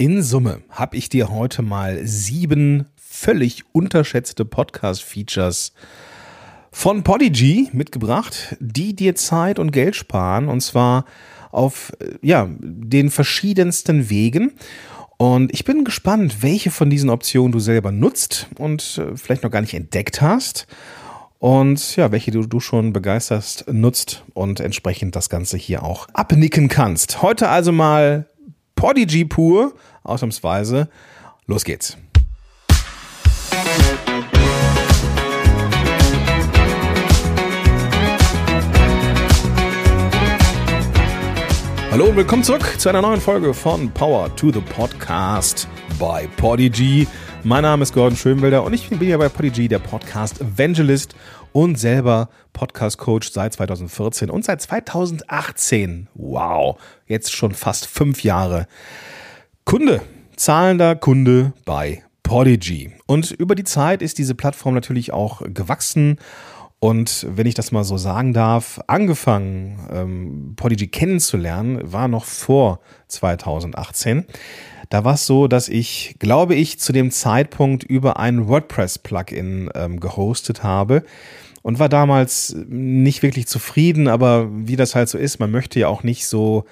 In Summe habe ich dir heute mal sieben völlig unterschätzte Podcast-Features von Podigy mitgebracht, die dir Zeit und Geld sparen und zwar auf ja, den verschiedensten Wegen. Und ich bin gespannt, welche von diesen Optionen du selber nutzt und äh, vielleicht noch gar nicht entdeckt hast. Und ja, welche du, du schon begeisterst nutzt und entsprechend das Ganze hier auch abnicken kannst. Heute also mal Podigy pur, ausnahmsweise. Los geht's. Hallo und willkommen zurück zu einer neuen Folge von Power to the Podcast bei Podigy. Mein Name ist Gordon Schönwelder und ich bin ja bei Podigy der Podcast Evangelist und selber Podcast Coach seit 2014 und seit 2018. Wow, jetzt schon fast fünf Jahre. Kunde, zahlender Kunde bei Podigy. Und über die Zeit ist diese Plattform natürlich auch gewachsen und wenn ich das mal so sagen darf, angefangen, ähm, Podigy kennenzulernen, war noch vor 2018. Da war es so, dass ich, glaube ich, zu dem Zeitpunkt über ein WordPress-Plugin ähm, gehostet habe und war damals nicht wirklich zufrieden, aber wie das halt so ist, man möchte ja auch nicht so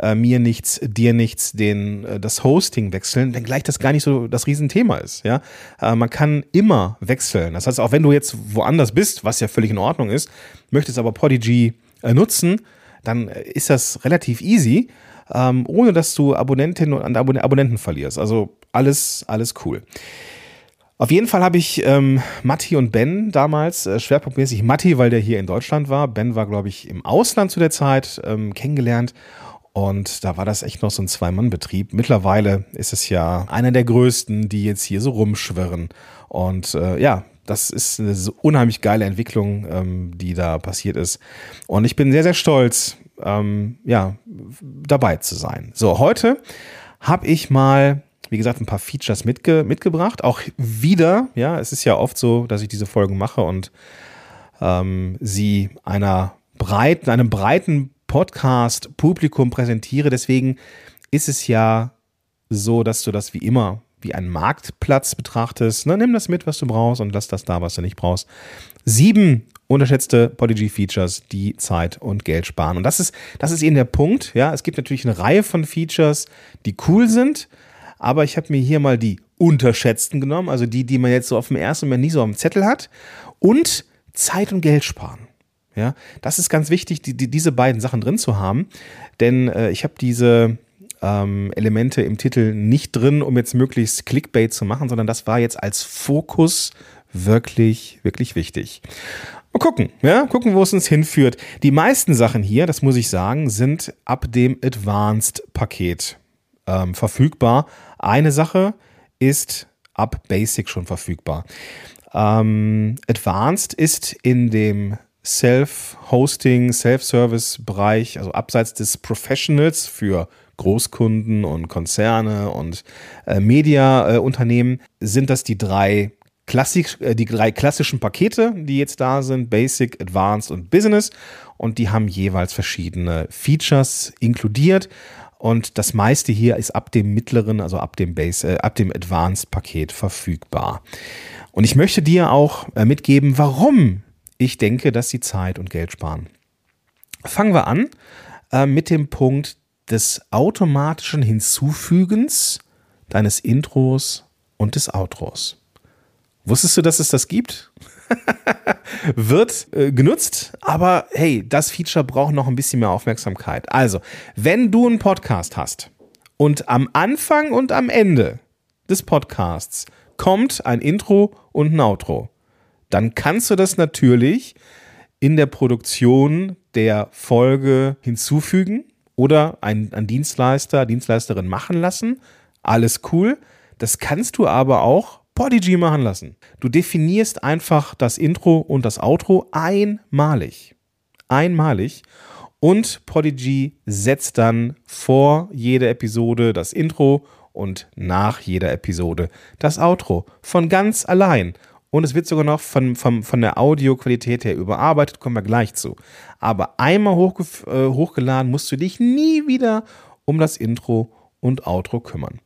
äh, mir nichts, dir nichts, den, äh, das Hosting wechseln, denn gleich das gar nicht so das Riesenthema ist. Ja? Äh, man kann immer wechseln. Das heißt, auch wenn du jetzt woanders bist, was ja völlig in Ordnung ist, möchtest aber Podigy äh, nutzen, dann äh, ist das relativ easy, ähm, ohne dass du Abonnentinnen und Abon Abonnenten verlierst. Also alles, alles cool. Auf jeden Fall habe ich ähm, Matti und Ben damals, äh, schwerpunktmäßig Matti, weil der hier in Deutschland war. Ben war, glaube ich, im Ausland zu der Zeit ähm, kennengelernt. Und da war das echt noch so ein Zwei-Mann-Betrieb. Mittlerweile ist es ja einer der größten, die jetzt hier so rumschwirren. Und äh, ja, das ist eine unheimlich geile Entwicklung, ähm, die da passiert ist. Und ich bin sehr, sehr stolz, ähm, ja, dabei zu sein. So, heute habe ich mal, wie gesagt, ein paar Features mitge mitgebracht. Auch wieder, ja, es ist ja oft so, dass ich diese Folgen mache und ähm, sie einer breiten, einem breiten Podcast-Publikum präsentiere. Deswegen ist es ja so, dass du das wie immer wie einen Marktplatz betrachtest. Ne, nimm das mit, was du brauchst und lass das da, was du nicht brauchst. Sieben unterschätzte Podigy-Features, die Zeit und Geld sparen. Und das ist, das ist eben der Punkt. Ja, es gibt natürlich eine Reihe von Features, die cool sind, aber ich habe mir hier mal die unterschätzten genommen, also die, die man jetzt so auf dem ersten Moment nie so am Zettel hat und Zeit und Geld sparen. Ja, das ist ganz wichtig, die, die, diese beiden Sachen drin zu haben, denn äh, ich habe diese ähm, Elemente im Titel nicht drin, um jetzt möglichst Clickbait zu machen, sondern das war jetzt als Fokus wirklich, wirklich wichtig. Mal gucken, ja, gucken, wo es uns hinführt. Die meisten Sachen hier, das muss ich sagen, sind ab dem Advanced-Paket ähm, verfügbar. Eine Sache ist ab Basic schon verfügbar. Ähm, Advanced ist in dem Self-Hosting, Self-Service-Bereich, also abseits des Professionals für Großkunden und Konzerne und äh, Media-Unternehmen, äh, sind das die drei Klassik, äh, die drei klassischen Pakete, die jetzt da sind, Basic, Advanced und Business. Und die haben jeweils verschiedene Features inkludiert. Und das meiste hier ist ab dem mittleren, also ab dem äh, dem Advanced Paket verfügbar. Und ich möchte dir auch äh, mitgeben, warum ich denke, dass sie Zeit und Geld sparen. Fangen wir an äh, mit dem Punkt des automatischen Hinzufügens deines Intros und des Outros. Wusstest du, dass es das gibt? Wird äh, genutzt, aber hey, das Feature braucht noch ein bisschen mehr Aufmerksamkeit. Also, wenn du einen Podcast hast und am Anfang und am Ende des Podcasts kommt ein Intro und ein Outro, dann kannst du das natürlich in der Produktion der Folge hinzufügen oder einen, einen Dienstleister, Dienstleisterin machen lassen. Alles cool. Das kannst du aber auch Podigy machen lassen. Du definierst einfach das Intro und das Outro einmalig. Einmalig. Und Podigy setzt dann vor jeder Episode das Intro und nach jeder Episode das Outro. Von ganz allein. Und es wird sogar noch von, von, von der Audioqualität her überarbeitet, kommen wir gleich zu. Aber einmal äh, hochgeladen musst du dich nie wieder um das Intro und Outro kümmern.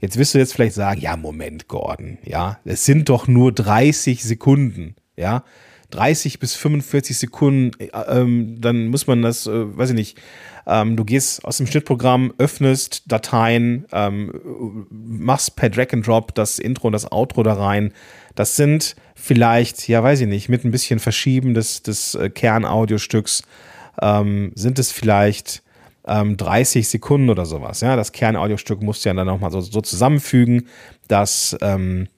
Jetzt wirst du jetzt vielleicht sagen, ja, Moment, Gordon, ja, es sind doch nur 30 Sekunden, ja. 30 bis 45 Sekunden, äh, ähm, dann muss man das, äh, weiß ich nicht, ähm, du gehst aus dem Schnittprogramm, öffnest Dateien, ähm, machst per Drag and Drop das Intro und das Outro da rein. Das sind vielleicht, ja, weiß ich nicht, mit ein bisschen Verschieben des, des äh, Kernaudiostücks, ähm, sind es vielleicht ähm, 30 Sekunden oder sowas. Ja, das Kernaudiostück musst du ja dann nochmal so, so zusammenfügen, dass, ähm,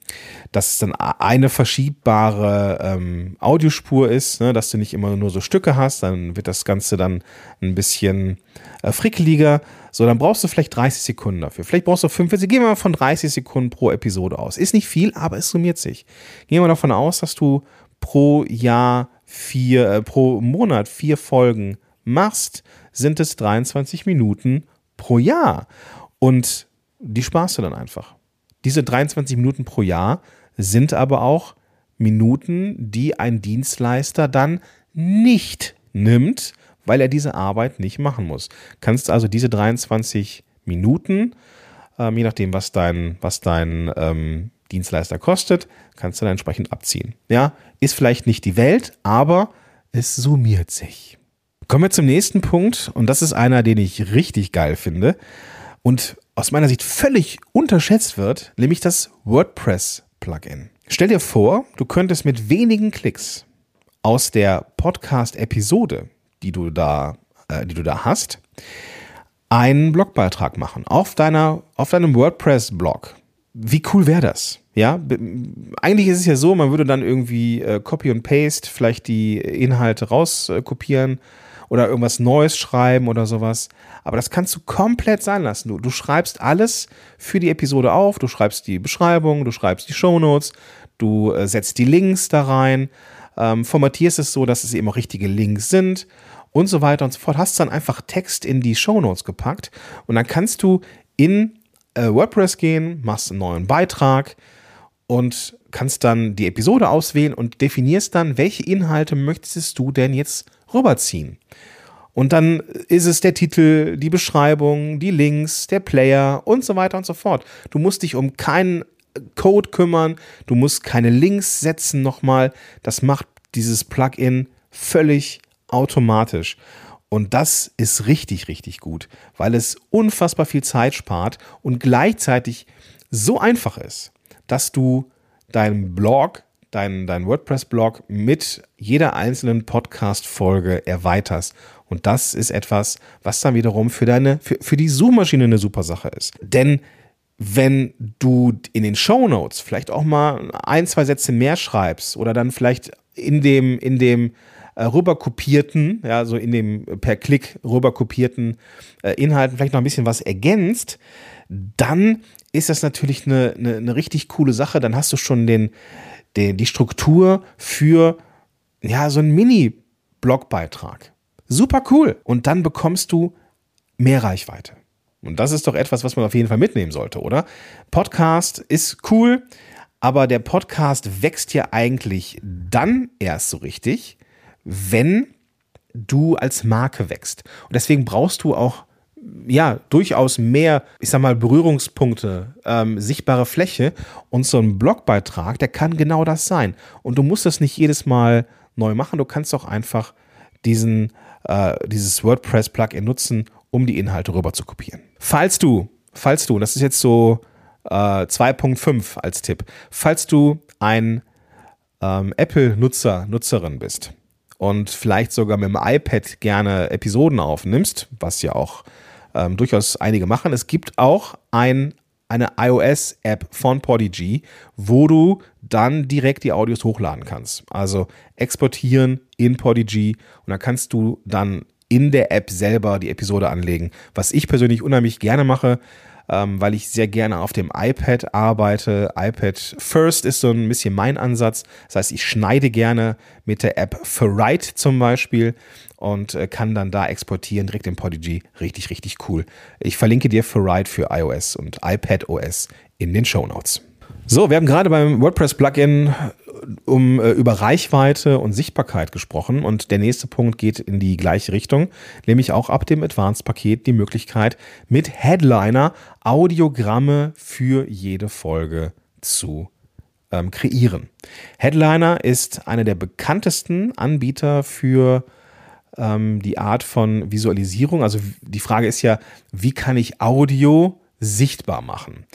dass es dann eine verschiebbare ähm, Audiospur ist, ne, dass du nicht immer nur so Stücke hast, dann wird das Ganze dann ein bisschen äh, frickeliger. So, dann brauchst du vielleicht 30 Sekunden dafür. Vielleicht brauchst du 45, gehen wir mal von 30 Sekunden pro Episode aus. Ist nicht viel, aber es summiert sich. Gehen wir davon aus, dass du pro Jahr vier, äh, pro Monat vier Folgen machst sind es 23 Minuten pro Jahr. Und die sparst du dann einfach. Diese 23 Minuten pro Jahr sind aber auch Minuten, die ein Dienstleister dann nicht nimmt, weil er diese Arbeit nicht machen muss. Kannst also diese 23 Minuten, ähm, je nachdem, was dein, was dein ähm, Dienstleister kostet, kannst du dann entsprechend abziehen. Ja, ist vielleicht nicht die Welt, aber es summiert sich. Kommen wir zum nächsten Punkt und das ist einer, den ich richtig geil finde und aus meiner Sicht völlig unterschätzt wird, nämlich das WordPress-Plugin. Stell dir vor, du könntest mit wenigen Klicks aus der Podcast-Episode, die du da, äh, die du da hast, einen Blogbeitrag machen auf deiner, auf deinem WordPress-Blog. Wie cool wäre das? Ja, eigentlich ist es ja so, man würde dann irgendwie äh, Copy und Paste, vielleicht die Inhalte rauskopieren äh, oder irgendwas Neues schreiben oder sowas. Aber das kannst du komplett sein lassen. Du, du schreibst alles für die Episode auf, du schreibst die Beschreibung, du schreibst die Shownotes, du äh, setzt die Links da rein, ähm, formatierst es so, dass es eben auch richtige Links sind und so weiter und so fort. Hast dann einfach Text in die Shownotes gepackt und dann kannst du in äh, WordPress gehen, machst einen neuen Beitrag und kannst dann die Episode auswählen und definierst dann, welche Inhalte möchtest du denn jetzt rüberziehen. Und dann ist es der Titel, die Beschreibung, die Links, der Player und so weiter und so fort. Du musst dich um keinen Code kümmern, du musst keine Links setzen nochmal. Das macht dieses Plugin völlig automatisch. Und das ist richtig, richtig gut, weil es unfassbar viel Zeit spart und gleichzeitig so einfach ist, dass du deinen Blog deinen dein WordPress-Blog mit jeder einzelnen Podcast-Folge erweiterst. Und das ist etwas, was dann wiederum für deine, für, für die Suchmaschine eine super Sache ist. Denn wenn du in den Show Notes vielleicht auch mal ein, zwei Sätze mehr schreibst oder dann vielleicht in dem, in dem äh, rüberkopierten, ja, so in dem per Klick rüberkopierten äh, Inhalten vielleicht noch ein bisschen was ergänzt, dann ist das natürlich eine, eine, eine richtig coole Sache. Dann hast du schon den, die, die Struktur für ja, so einen Mini-Blogbeitrag. Super cool. Und dann bekommst du mehr Reichweite. Und das ist doch etwas, was man auf jeden Fall mitnehmen sollte, oder? Podcast ist cool, aber der Podcast wächst ja eigentlich dann erst so richtig, wenn du als Marke wächst. Und deswegen brauchst du auch ja, durchaus mehr, ich sag mal, Berührungspunkte, ähm, sichtbare Fläche und so ein Blogbeitrag, der kann genau das sein. Und du musst das nicht jedes Mal neu machen, du kannst auch einfach diesen, äh, dieses WordPress-Plugin nutzen, um die Inhalte rüber zu kopieren. Falls du, falls du, das ist jetzt so äh, 2.5 als Tipp, falls du ein ähm, Apple-Nutzer, Nutzerin bist und vielleicht sogar mit dem iPad gerne Episoden aufnimmst, was ja auch ähm, durchaus einige machen. Es gibt auch ein, eine iOS-App von Podigy, wo du dann direkt die Audios hochladen kannst. Also exportieren in Podigy und dann kannst du dann in der App selber die Episode anlegen. Was ich persönlich unheimlich gerne mache, ähm, weil ich sehr gerne auf dem iPad arbeite. iPad First ist so ein bisschen mein Ansatz. Das heißt, ich schneide gerne mit der App Ferrite zum Beispiel und äh, kann dann da exportieren, direkt in Podigy. Richtig, richtig cool. Ich verlinke dir Ferrite für iOS und iPad OS in den Show Notes. So, wir haben gerade beim WordPress-Plugin um äh, über Reichweite und Sichtbarkeit gesprochen und der nächste Punkt geht in die gleiche Richtung, nämlich auch ab dem Advanced-Paket die Möglichkeit, mit Headliner Audiogramme für jede Folge zu ähm, kreieren. Headliner ist einer der bekanntesten Anbieter für ähm, die Art von Visualisierung. Also die Frage ist ja, wie kann ich Audio sichtbar machen?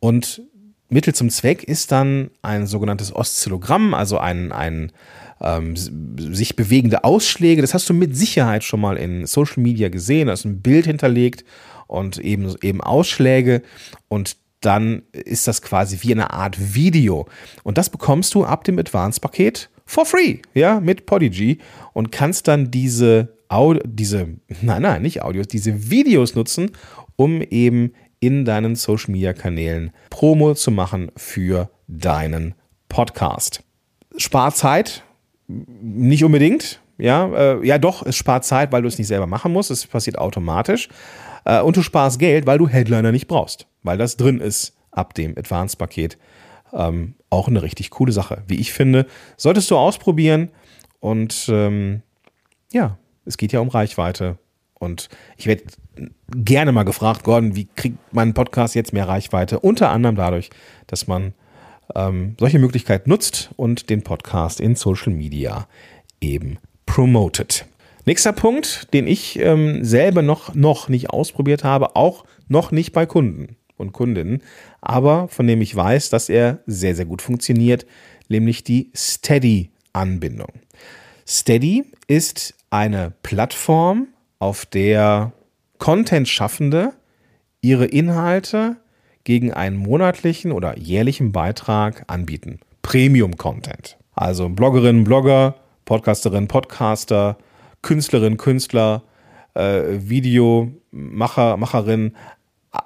Und Mittel zum Zweck ist dann ein sogenanntes Oszillogramm, also ein, ein ähm, sich bewegende Ausschläge. Das hast du mit Sicherheit schon mal in Social Media gesehen. Da ist ein Bild hinterlegt und eben, eben Ausschläge. Und dann ist das quasi wie eine Art Video. Und das bekommst du ab dem Advanced-Paket for free, ja, mit Podigy und kannst dann diese Audio, diese, nein, nein, nicht Audios, diese Videos nutzen, um eben in deinen Social Media Kanälen Promo zu machen für deinen Podcast. Spart Zeit, nicht unbedingt. Ja, äh, ja, doch, es spart Zeit, weil du es nicht selber machen musst. Es passiert automatisch. Äh, und du sparst Geld, weil du Headliner nicht brauchst, weil das drin ist ab dem Advanced-Paket. Ähm, auch eine richtig coole Sache, wie ich finde. Solltest du ausprobieren und ähm, ja, es geht ja um Reichweite. Und ich werde gerne mal gefragt, Gordon, wie kriegt mein Podcast jetzt mehr Reichweite? Unter anderem dadurch, dass man ähm, solche Möglichkeiten nutzt und den Podcast in Social Media eben promotet. Nächster Punkt, den ich ähm, selber noch, noch nicht ausprobiert habe, auch noch nicht bei Kunden und Kundinnen, aber von dem ich weiß, dass er sehr, sehr gut funktioniert, nämlich die Steady-Anbindung. Steady ist eine Plattform, auf der Content-Schaffende ihre Inhalte gegen einen monatlichen oder jährlichen Beitrag anbieten. Premium-Content. Also Bloggerinnen, Blogger, Podcasterinnen, Podcaster, Künstlerinnen, Künstler, äh, Videomacher, Macherinnen,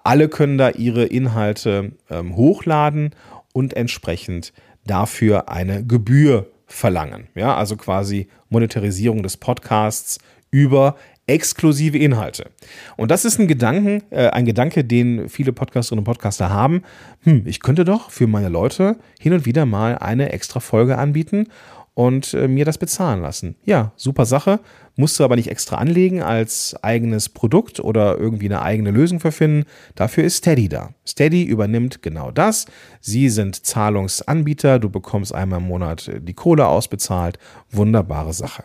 alle können da ihre Inhalte ähm, hochladen und entsprechend dafür eine Gebühr verlangen. Ja, also quasi Monetarisierung des Podcasts über exklusive Inhalte. Und das ist ein Gedanken, äh, ein Gedanke, den viele Podcasterinnen und Podcaster haben. Hm, ich könnte doch für meine Leute hin und wieder mal eine extra Folge anbieten und äh, mir das bezahlen lassen. Ja, super Sache. Musst du aber nicht extra anlegen als eigenes Produkt oder irgendwie eine eigene Lösung für finden. Dafür ist Steady da. Steady übernimmt genau das. Sie sind Zahlungsanbieter. Du bekommst einmal im Monat die Kohle ausbezahlt. Wunderbare Sache.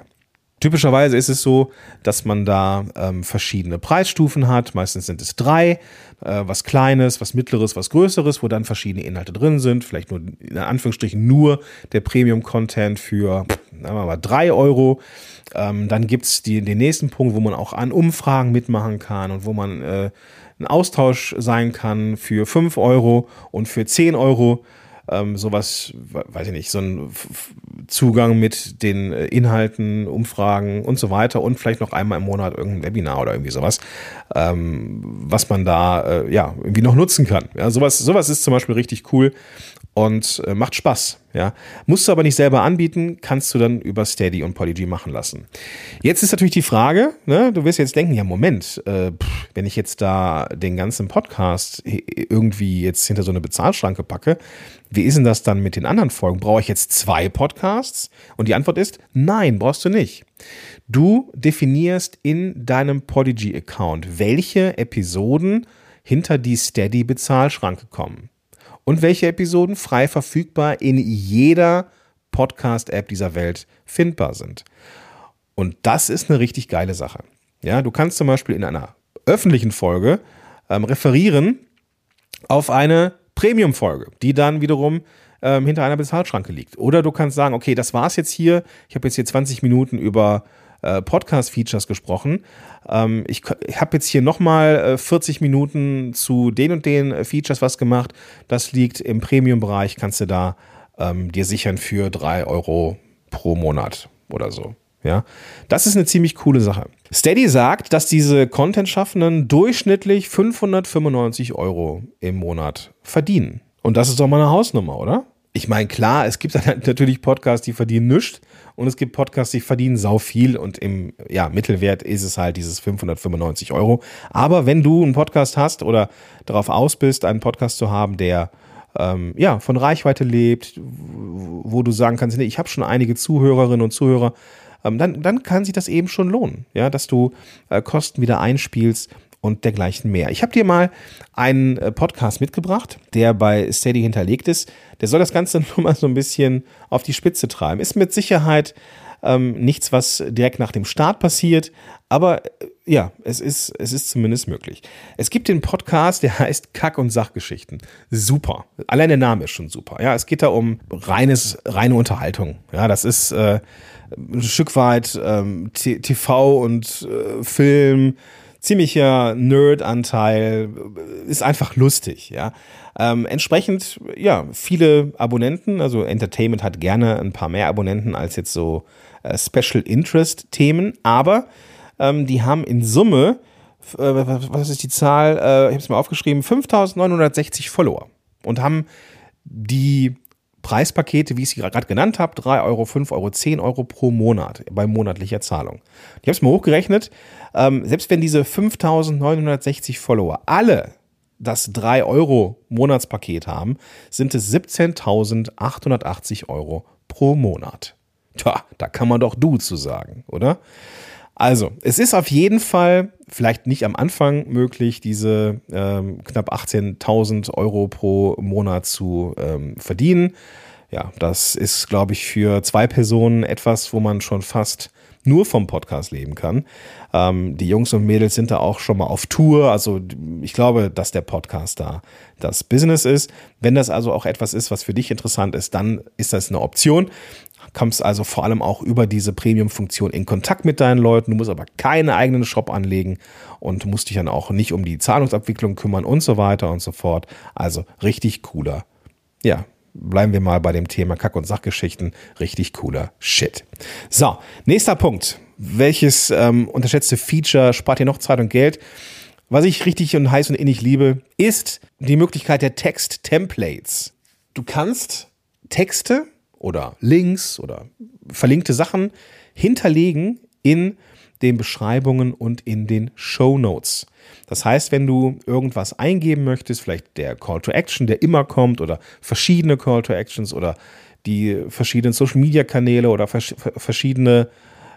Typischerweise ist es so, dass man da ähm, verschiedene Preisstufen hat. Meistens sind es drei, äh, was Kleines, was Mittleres, was Größeres, wo dann verschiedene Inhalte drin sind. Vielleicht nur in Anführungsstrichen nur der Premium-Content für, sagen wir mal, drei Euro. Ähm, dann gibt's die, den nächsten Punkt, wo man auch an Umfragen mitmachen kann und wo man äh, ein Austausch sein kann für fünf Euro und für zehn Euro ähm, sowas, weiß ich nicht, so ein Zugang mit den äh, Inhalten, Umfragen und so weiter und vielleicht noch einmal im Monat irgendein Webinar oder irgendwie sowas, ähm, was man da äh, ja irgendwie noch nutzen kann. Ja, sowas, sowas ist zum Beispiel richtig cool und äh, macht Spaß. Ja, musst du aber nicht selber anbieten, kannst du dann über Steady und Polyg machen lassen. Jetzt ist natürlich die Frage, ne, du wirst jetzt denken, ja Moment, äh, pff, wenn ich jetzt da den ganzen Podcast irgendwie jetzt hinter so eine Bezahlschranke packe, wie ist denn das dann mit den anderen Folgen? Brauche ich jetzt zwei Podcasts? Und die Antwort ist, nein, brauchst du nicht. Du definierst in deinem Podigy-Account, welche Episoden hinter die Steady-Bezahlschranke kommen und welche Episoden frei verfügbar in jeder Podcast-App dieser Welt findbar sind. Und das ist eine richtig geile Sache. Ja, du kannst zum Beispiel in einer öffentlichen Folge ähm, referieren auf eine Premium-Folge, die dann wiederum ähm, hinter einer Bezahlschranke liegt. Oder du kannst sagen, okay, das war's jetzt hier. Ich habe jetzt hier 20 Minuten über äh, Podcast-Features gesprochen. Ähm, ich ich habe jetzt hier nochmal äh, 40 Minuten zu den und den äh, Features was gemacht. Das liegt im Premium-Bereich, kannst du da ähm, dir sichern für 3 Euro pro Monat oder so. Ja, das ist eine ziemlich coole Sache. Steady sagt, dass diese Content-Schaffenden durchschnittlich 595 Euro im Monat verdienen. Und das ist doch mal eine Hausnummer, oder? Ich meine, klar, es gibt natürlich Podcasts, die verdienen nichts und es gibt Podcasts, die verdienen sau viel und im ja, Mittelwert ist es halt dieses 595 Euro. Aber wenn du einen Podcast hast oder darauf aus bist, einen Podcast zu haben, der ähm, ja, von Reichweite lebt, wo du sagen kannst, nee, ich habe schon einige Zuhörerinnen und Zuhörer, ähm, dann, dann kann sich das eben schon lohnen, ja, dass du äh, Kosten wieder einspielst und dergleichen mehr. Ich habe dir mal einen äh, Podcast mitgebracht, der bei Steady hinterlegt ist. Der soll das Ganze nur mal so ein bisschen auf die Spitze treiben. Ist mit Sicherheit ähm, nichts, was direkt nach dem Start passiert, aber äh, ja, es ist, es ist zumindest möglich. Es gibt den Podcast, der heißt Kack- und Sachgeschichten. Super. Allein der Name ist schon super. Ja, es geht da um reines, reine Unterhaltung. Ja, das ist äh, ein Stück weit ähm, TV und äh, Film ziemlicher Nerd-Anteil, ist einfach lustig, ja. Ähm, entsprechend, ja, viele Abonnenten, also Entertainment hat gerne ein paar mehr Abonnenten als jetzt so äh, Special Interest-Themen, aber ähm, die haben in Summe, äh, was ist die Zahl, äh, ich habe es mal aufgeschrieben, 5960 Follower und haben die Preispakete, wie ich sie gerade genannt habe, 3 Euro, 5 Euro, 10 Euro pro Monat bei monatlicher Zahlung. Ich habe es mal hochgerechnet, ähm, selbst wenn diese 5960 Follower alle das 3 Euro Monatspaket haben, sind es 17.880 Euro pro Monat. Tja, da kann man doch du zu sagen, oder? Also, es ist auf jeden Fall vielleicht nicht am Anfang möglich, diese ähm, knapp 18.000 Euro pro Monat zu ähm, verdienen. Ja, das ist, glaube ich, für zwei Personen etwas, wo man schon fast nur vom Podcast leben kann. Ähm, die Jungs und Mädels sind da auch schon mal auf Tour. Also ich glaube, dass der Podcast da das Business ist. Wenn das also auch etwas ist, was für dich interessant ist, dann ist das eine Option kommst also vor allem auch über diese Premium-Funktion in Kontakt mit deinen Leuten. Du musst aber keinen eigenen Shop anlegen und musst dich dann auch nicht um die Zahlungsabwicklung kümmern und so weiter und so fort. Also richtig cooler. Ja, bleiben wir mal bei dem Thema Kack- und Sachgeschichten. Richtig cooler Shit. So, nächster Punkt. Welches ähm, unterschätzte Feature spart dir noch Zeit und Geld? Was ich richtig und heiß und innig liebe, ist die Möglichkeit der Text-Templates. Du kannst Texte oder Links oder verlinkte Sachen hinterlegen in den Beschreibungen und in den Show Notes. Das heißt, wenn du irgendwas eingeben möchtest, vielleicht der Call to Action, der immer kommt oder verschiedene Call to Actions oder die verschiedenen Social Media Kanäle oder verschiedene,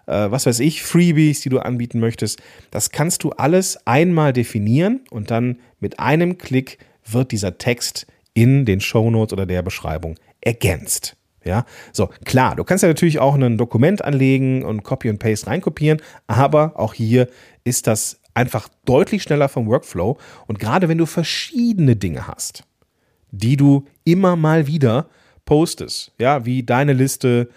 äh, was weiß ich, Freebies, die du anbieten möchtest, das kannst du alles einmal definieren und dann mit einem Klick wird dieser Text in den Show Notes oder der Beschreibung ergänzt. Ja, so klar, du kannst ja natürlich auch ein Dokument anlegen und Copy und Paste reinkopieren, aber auch hier ist das einfach deutlich schneller vom Workflow und gerade wenn du verschiedene Dinge hast, die du immer mal wieder postest, ja, wie deine Liste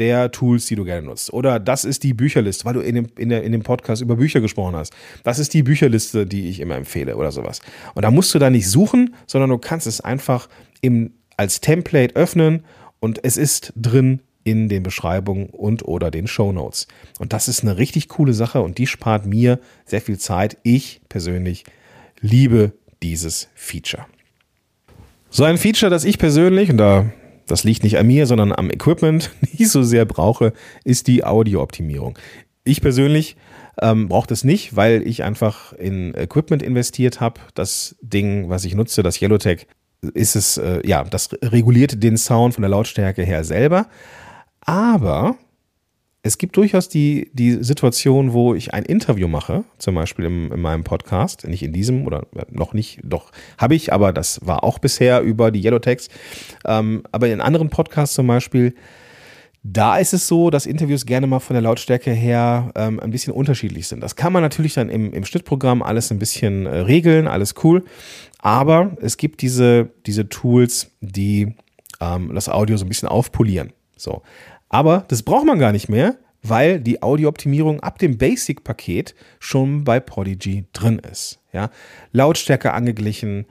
der Tools, die du gerne nutzt. Oder das ist die Bücherliste, weil du in dem, in, der, in dem Podcast über Bücher gesprochen hast. Das ist die Bücherliste, die ich immer empfehle oder sowas. Und da musst du da nicht suchen, sondern du kannst es einfach im, als Template öffnen und es ist drin in den Beschreibungen und oder den Show Notes. Und das ist eine richtig coole Sache und die spart mir sehr viel Zeit. Ich persönlich liebe dieses Feature. So ein Feature, das ich persönlich, und da das liegt nicht an mir, sondern am Equipment, nicht so sehr brauche, ist die Audiooptimierung. Ich persönlich ähm, brauche das nicht, weil ich einfach in Equipment investiert habe. Das Ding, was ich nutze, das Yellowtech, ist es, äh, ja, das reguliert den Sound von der Lautstärke her selber. Aber es gibt durchaus die, die Situation, wo ich ein Interview mache, zum Beispiel im, in meinem Podcast, nicht in diesem oder noch nicht, doch habe ich, aber das war auch bisher über die Yellowtext. Ähm, aber in anderen Podcasts zum Beispiel, da ist es so, dass Interviews gerne mal von der Lautstärke her ähm, ein bisschen unterschiedlich sind. Das kann man natürlich dann im, im Schnittprogramm alles ein bisschen äh, regeln, alles cool. Aber es gibt diese, diese Tools, die ähm, das Audio so ein bisschen aufpolieren. So. Aber das braucht man gar nicht mehr, weil die Audiooptimierung ab dem Basic-Paket schon bei Prodigy drin ist. Ja? Lautstärke angeglichen,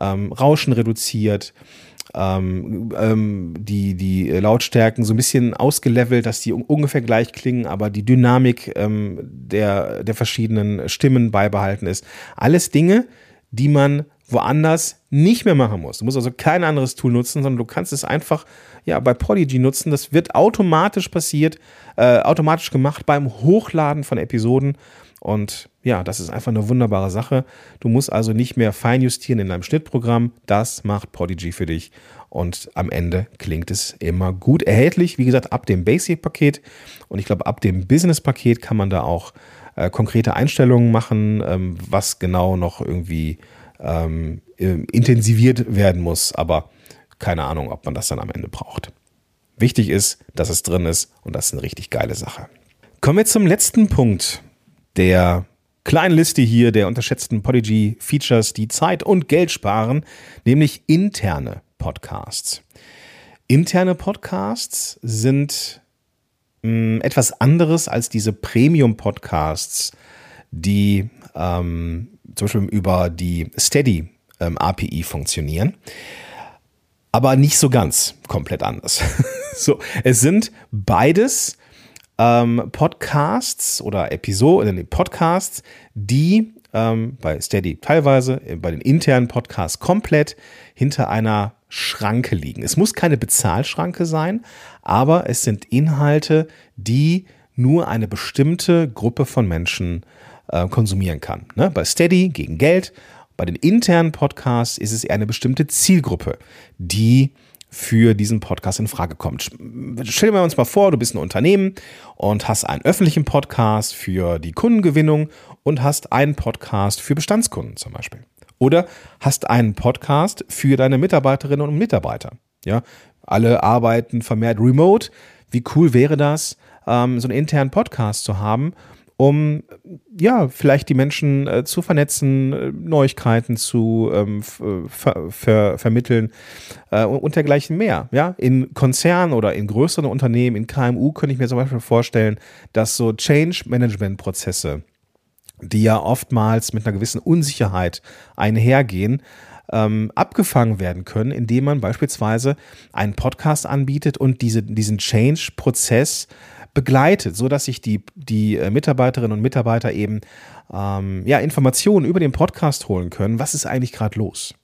ähm, Rauschen reduziert, ähm, ähm, die, die Lautstärken so ein bisschen ausgelevelt, dass die ungefähr gleich klingen, aber die Dynamik ähm, der, der verschiedenen Stimmen beibehalten ist. Alles Dinge, die man woanders nicht mehr machen musst. Du musst also kein anderes Tool nutzen, sondern du kannst es einfach ja, bei Polygy nutzen. Das wird automatisch passiert, äh, automatisch gemacht beim Hochladen von Episoden. Und ja, das ist einfach eine wunderbare Sache. Du musst also nicht mehr feinjustieren in deinem Schnittprogramm. Das macht Podigy für dich. Und am Ende klingt es immer gut. Erhältlich, wie gesagt, ab dem Basic-Paket. Und ich glaube, ab dem Business-Paket kann man da auch äh, konkrete Einstellungen machen, ähm, was genau noch irgendwie ähm, intensiviert werden muss. Aber keine Ahnung, ob man das dann am Ende braucht. Wichtig ist, dass es drin ist und das ist eine richtig geile Sache. Kommen wir zum letzten Punkt der kleinen Liste hier der unterschätzten Podigy-Features, die Zeit und Geld sparen, nämlich interne Podcasts. Interne Podcasts sind mh, hm, etwas anderes als diese Premium-Podcasts, die ähm, zum Beispiel über die Steady ähm, API funktionieren aber nicht so ganz komplett anders. so, es sind beides ähm, Podcasts oder Episoden, äh, Podcasts, die ähm, bei Steady teilweise, äh, bei den internen Podcasts komplett hinter einer Schranke liegen. Es muss keine Bezahlschranke sein, aber es sind Inhalte, die nur eine bestimmte Gruppe von Menschen äh, konsumieren kann. Ne? Bei Steady gegen Geld bei den internen Podcasts ist es eher eine bestimmte Zielgruppe, die für diesen Podcast in Frage kommt. Stellen wir uns mal vor, du bist ein Unternehmen und hast einen öffentlichen Podcast für die Kundengewinnung und hast einen Podcast für Bestandskunden zum Beispiel. Oder hast einen Podcast für deine Mitarbeiterinnen und Mitarbeiter. Ja, alle arbeiten vermehrt remote. Wie cool wäre das, ähm, so einen internen Podcast zu haben, um ja vielleicht die Menschen äh, zu vernetzen, äh, Neuigkeiten zu ähm, äh, ver ver vermitteln äh, und dergleichen mehr. Ja, in Konzernen oder in größeren Unternehmen, in KMU könnte ich mir zum Beispiel vorstellen, dass so Change Management Prozesse, die ja oftmals mit einer gewissen Unsicherheit einhergehen, ähm, abgefangen werden können, indem man beispielsweise einen Podcast anbietet und diese, diesen Change-Prozess begleitet, so dass sich die, die äh, Mitarbeiterinnen und Mitarbeiter eben ähm, ja, Informationen über den Podcast holen können, was ist eigentlich gerade los.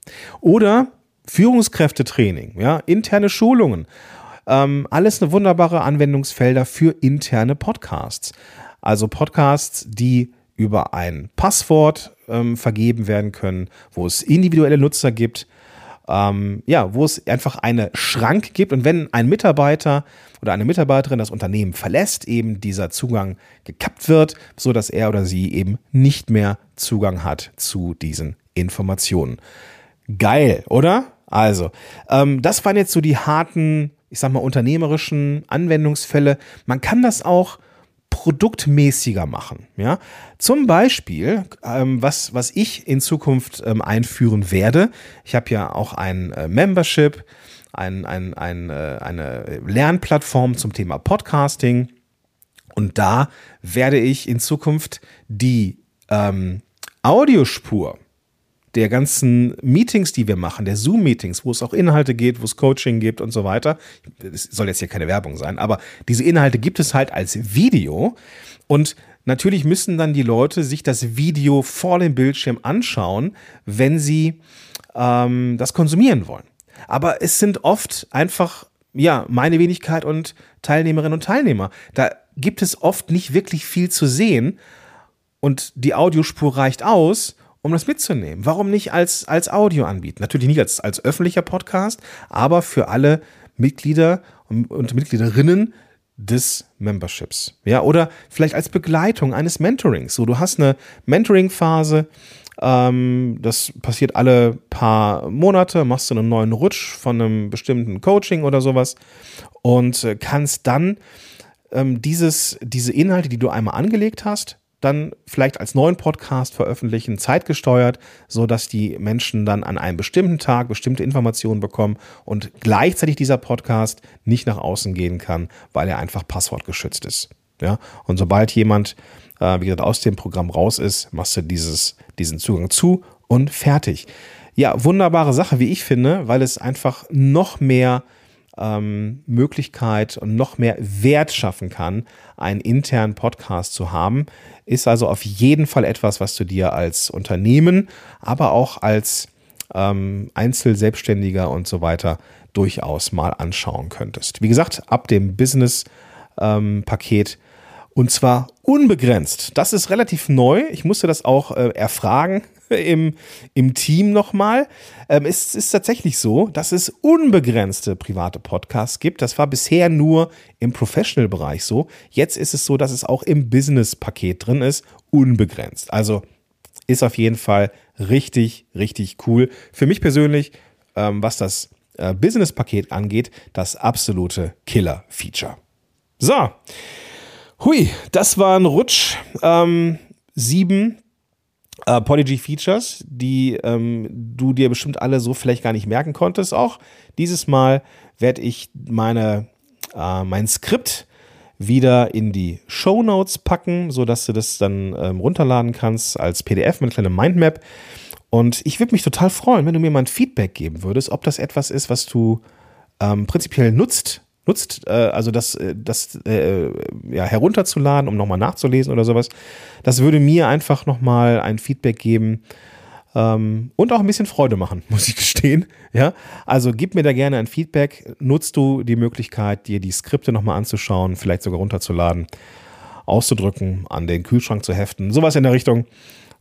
Oder Führungskräftetraining, ja, interne Schulungen. Ähm, alles eine wunderbare Anwendungsfelder für interne Podcasts. Also Podcasts, die über ein Passwort ähm, vergeben werden können, wo es individuelle Nutzer gibt, ähm, ja, wo es einfach eine Schranke gibt und wenn ein Mitarbeiter oder eine Mitarbeiterin das Unternehmen verlässt, eben dieser Zugang gekappt wird, so dass er oder sie eben nicht mehr Zugang hat zu diesen Informationen. Geil, oder? Also, ähm, das waren jetzt so die harten, ich sag mal, unternehmerischen Anwendungsfälle. Man kann das auch produktmäßiger machen. Ja? Zum Beispiel, ähm, was, was ich in Zukunft ähm, einführen werde, ich habe ja auch ein äh, Membership, ein, ein, ein, äh, eine Lernplattform zum Thema Podcasting. Und da werde ich in Zukunft die ähm, Audiospur der ganzen Meetings, die wir machen, der Zoom-Meetings, wo es auch Inhalte geht, wo es Coaching gibt und so weiter. Es soll jetzt hier keine Werbung sein, aber diese Inhalte gibt es halt als Video und natürlich müssen dann die Leute sich das Video vor dem Bildschirm anschauen, wenn sie ähm, das konsumieren wollen. Aber es sind oft einfach, ja, meine Wenigkeit und Teilnehmerinnen und Teilnehmer. Da gibt es oft nicht wirklich viel zu sehen und die Audiospur reicht aus, um das mitzunehmen. Warum nicht als, als Audio anbieten? Natürlich nicht als, als öffentlicher Podcast, aber für alle Mitglieder und, und Mitgliederinnen des Memberships. Ja, oder vielleicht als Begleitung eines Mentorings. So, du hast eine Mentoring-Phase, ähm, das passiert alle paar Monate, machst du einen neuen Rutsch von einem bestimmten Coaching oder sowas und äh, kannst dann ähm, dieses, diese Inhalte, die du einmal angelegt hast, dann vielleicht als neuen Podcast veröffentlichen, zeitgesteuert, so dass die Menschen dann an einem bestimmten Tag bestimmte Informationen bekommen und gleichzeitig dieser Podcast nicht nach außen gehen kann, weil er einfach passwortgeschützt ist. Ja, und sobald jemand äh, wie gesagt, aus dem Programm raus ist, machst du dieses, diesen Zugang zu und fertig. Ja, wunderbare Sache, wie ich finde, weil es einfach noch mehr ähm, Möglichkeit und noch mehr Wert schaffen kann, einen internen Podcast zu haben. Ist also auf jeden Fall etwas, was du dir als Unternehmen, aber auch als ähm, Einzelselbstständiger und so weiter durchaus mal anschauen könntest. Wie gesagt, ab dem Business-Paket ähm, Und zwar unbegrenzt. Das ist relativ neu. Ich musste das auch äh, erfragen im, im Team nochmal. Ähm, es ist tatsächlich so, dass es unbegrenzte private Podcasts gibt. Das war bisher nur im Professional-Bereich so. Jetzt ist es so, dass es auch im Business-Paket drin ist, unbegrenzt. Also ist auf jeden Fall richtig, richtig cool. Für mich persönlich, ähm, was das äh, Business-Paket angeht, das absolute Killer-Feature. So. Hui, das war ein Rutsch. Ähm, sieben äh, Podigy Features, die ähm, du dir bestimmt alle so vielleicht gar nicht merken konntest. Auch dieses Mal werde ich meine, äh, mein Skript wieder in die Show Notes packen, sodass du das dann ähm, runterladen kannst als PDF mit einer kleinen Mindmap. Und ich würde mich total freuen, wenn du mir mal ein Feedback geben würdest, ob das etwas ist, was du ähm, prinzipiell nutzt nutzt, äh, also das, äh, das äh, ja, herunterzuladen, um nochmal nachzulesen oder sowas. Das würde mir einfach nochmal ein Feedback geben ähm, und auch ein bisschen Freude machen, muss ich gestehen. Ja, also gib mir da gerne ein Feedback. Nutzt du die Möglichkeit, dir die Skripte nochmal anzuschauen, vielleicht sogar runterzuladen, auszudrücken, an den Kühlschrank zu heften, sowas in der Richtung.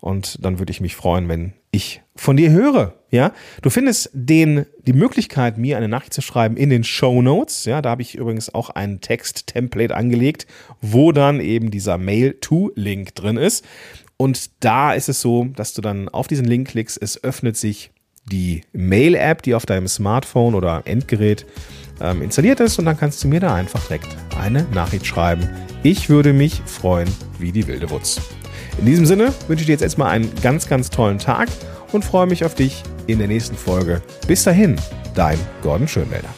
Und dann würde ich mich freuen, wenn ich von dir höre. Ja, du findest den, die Möglichkeit, mir eine Nachricht zu schreiben in den Show Notes. Ja, da habe ich übrigens auch ein Text-Template angelegt, wo dann eben dieser Mail-to-Link drin ist. Und da ist es so, dass du dann auf diesen Link klickst, es öffnet sich die Mail-App, die auf deinem Smartphone oder Endgerät ähm, installiert ist und dann kannst du mir da einfach direkt eine Nachricht schreiben. Ich würde mich freuen wie die wilde Wutz. In diesem Sinne wünsche ich dir jetzt erstmal einen ganz, ganz tollen Tag und freue mich auf dich in der nächsten Folge. Bis dahin, dein Gordon Schönwälder.